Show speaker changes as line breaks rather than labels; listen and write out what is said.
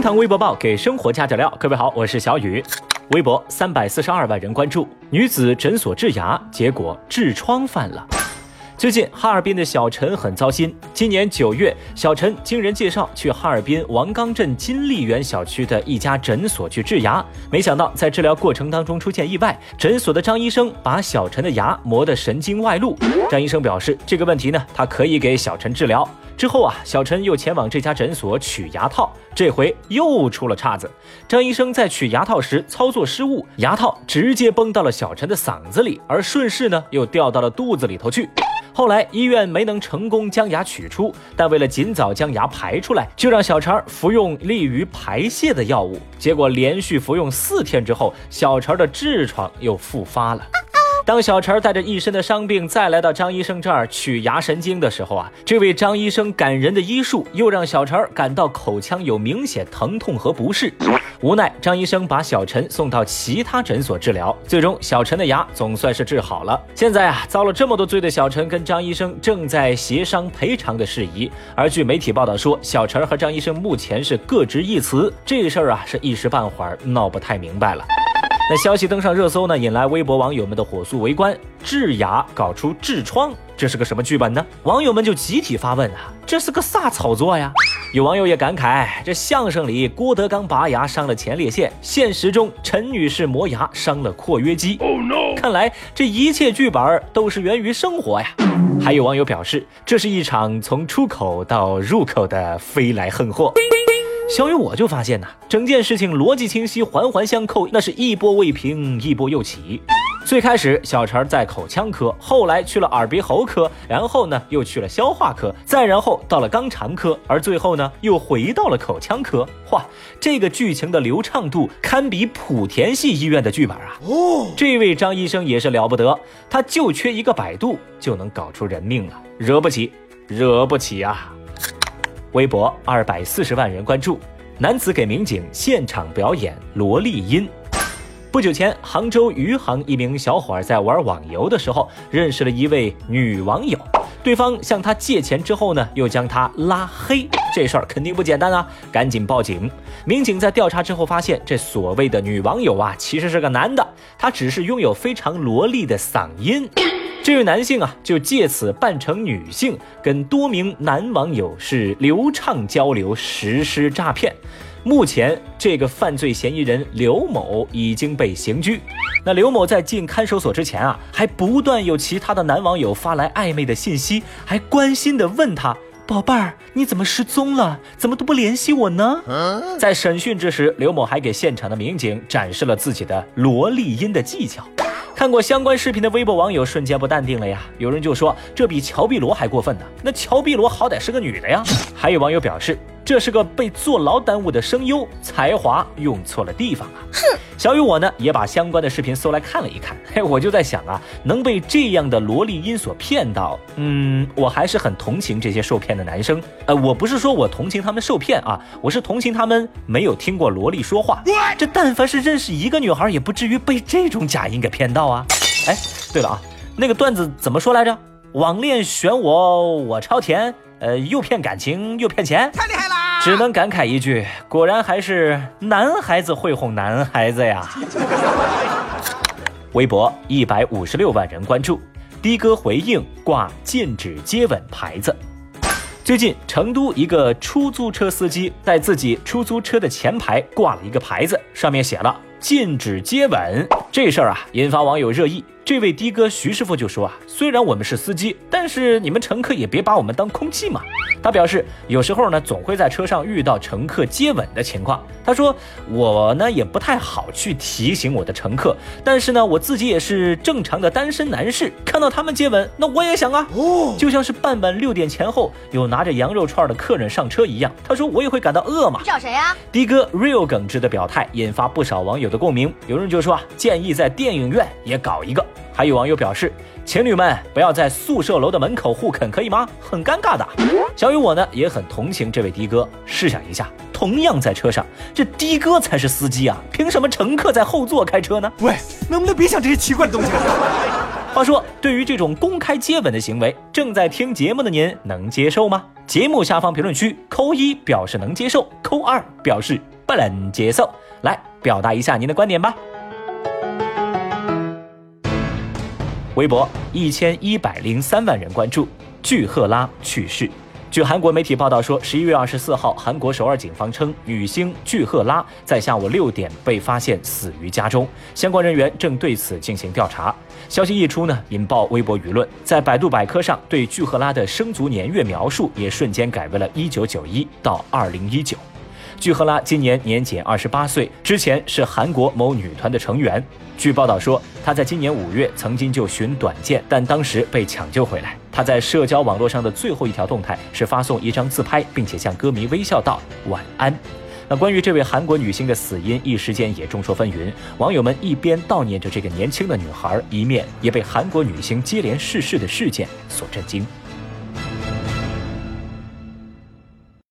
厅堂微博报给生活加点料。各位好，我是小雨。微博三百四十二万人关注，女子诊所治牙，结果痔疮犯了。最近哈尔滨的小陈很糟心。今年九月，小陈经人介绍去哈尔滨王岗镇金丽园小区的一家诊所去治牙，没想到在治疗过程当中出现意外，诊所的张医生把小陈的牙磨得神经外露。张医生表示，这个问题呢，他可以给小陈治疗。之后啊，小陈又前往这家诊所取牙套，这回又出了岔子。张医生在取牙套时操作失误，牙套直接崩到了小陈的嗓子里，而顺势呢又掉到了肚子里头去。后来医院没能成功将牙取出，但为了尽早将牙排出来，就让小陈服用利于排泄的药物。结果连续服用四天之后，小陈的痔疮又复发了。当小陈带着一身的伤病再来到张医生这儿取牙神经的时候啊，这位张医生感人的医术又让小陈感到口腔有明显疼痛和不适。无奈，张医生把小陈送到其他诊所治疗，最终小陈的牙总算是治好了。现在啊，遭了这么多罪的小陈跟张医生正在协商赔偿的事宜。而据媒体报道说，小陈和张医生目前是各执一词，这事儿啊是一时半会儿闹不太明白了。那消息登上热搜呢，引来微博网友们的火速围观。治牙搞出痔疮，这是个什么剧本呢？网友们就集体发问啊，这是个啥操作呀？有网友也感慨，这相声里郭德纲拔牙伤了前列腺，现实中陈女士磨牙伤了括约肌。哦 no！看来这一切剧本都是源于生活呀。还有网友表示，这是一场从出口到入口的飞来横祸。小雨，我就发现呐，整件事情逻辑清晰，环环相扣，那是一波未平，一波又起。最开始小陈在口腔科，后来去了耳鼻喉科，然后呢又去了消化科，再然后到了肛肠科，而最后呢又回到了口腔科。哇，这个剧情的流畅度堪比莆田系医院的剧本啊！哦，这位张医生也是了不得，他就缺一个百度就能搞出人命了，惹不起，惹不起啊！微博二百四十万人关注，男子给民警现场表演萝莉音。不久前，杭州余杭一名小伙儿在玩网游的时候，认识了一位女网友，对方向他借钱之后呢，又将他拉黑，这事儿肯定不简单啊！赶紧报警。民警在调查之后发现，这所谓的女网友啊，其实是个男的，他只是拥有非常萝莉的嗓音。这位男性啊，就借此扮成女性，跟多名男网友是流畅交流，实施诈骗。目前，这个犯罪嫌疑人刘某已经被刑拘。那刘某在进看守所之前啊，还不断有其他的男网友发来暧昧的信息，还关心的问他：“宝贝儿，你怎么失踪了？怎么都不联系我呢？”在审讯之时，刘某还给现场的民警展示了自己的萝莉音的技巧。看过相关视频的微博网友瞬间不淡定了呀！有人就说这比乔碧萝还过分呢。那乔碧萝好歹是个女的呀。还有网友表示。这是个被坐牢耽误的声优，才华用错了地方啊！哼，小雨我呢也把相关的视频搜来看了一看，嘿，我就在想啊，能被这样的萝莉音所骗到，嗯，我还是很同情这些受骗的男生。呃，我不是说我同情他们受骗啊，我是同情他们没有听过萝莉说话。这但凡是认识一个女孩，也不至于被这种假音给骗到啊！哎，对了啊，那个段子怎么说来着？网恋选我，我超甜。呃，又骗感情又骗钱，太厉害啦！只能感慨一句，果然还是男孩子会哄男孩子呀。微博一百五十六万人关注，的哥回应挂禁止接吻牌子。最近，成都一个出租车司机在自己出租车的前排挂了一个牌子，上面写了禁止接吻。这事儿啊，引发网友热议。这位的哥徐师傅就说啊，虽然我们是司机，但是你们乘客也别把我们当空气嘛。他表示，有时候呢，总会在车上遇到乘客接吻的情况。他说，我呢也不太好去提醒我的乘客，但是呢，我自己也是正常的单身男士，看到他们接吻，那我也想啊，哦，就像是傍晚六点前后有拿着羊肉串的客人上车一样。他说，我也会感到饿嘛。
你找谁啊？
的哥 real 耿直的表态引发不少网友的共鸣。有人就说啊，建议在电影院也搞一个。还有网友表示，情侣们不要在宿舍楼的门口互啃，可以吗？很尴尬的。小雨我呢也很同情这位的哥。试想一下，同样在车上，这的哥才是司机啊，凭什么乘客在后座开车呢？
喂，能不能别想这些奇怪的东西？
话说，对于这种公开接吻的行为，正在听节目的您能接受吗？节目下方评论区扣一表示能接受，扣二表示不能接受，来表达一下您的观点吧。微博一千一百零三万人关注，具赫拉去世。据韩国媒体报道说，十一月二十四号，韩国首尔警方称，女星具赫拉在下午六点被发现死于家中，相关人员正对此进行调查。消息一出呢，引爆微博舆论，在百度百科上对具赫拉的生卒年月描述也瞬间改为了一九九一到二零一九。具赫拉今年年仅二十八岁，之前是韩国某女团的成员。据报道说，她在今年五月曾经就寻短见，但当时被抢救回来。她在社交网络上的最后一条动态是发送一张自拍，并且向歌迷微笑道晚安。那关于这位韩国女星的死因，一时间也众说纷纭。网友们一边悼念着这个年轻的女孩，一面也被韩国女星接连逝世的事件所震惊。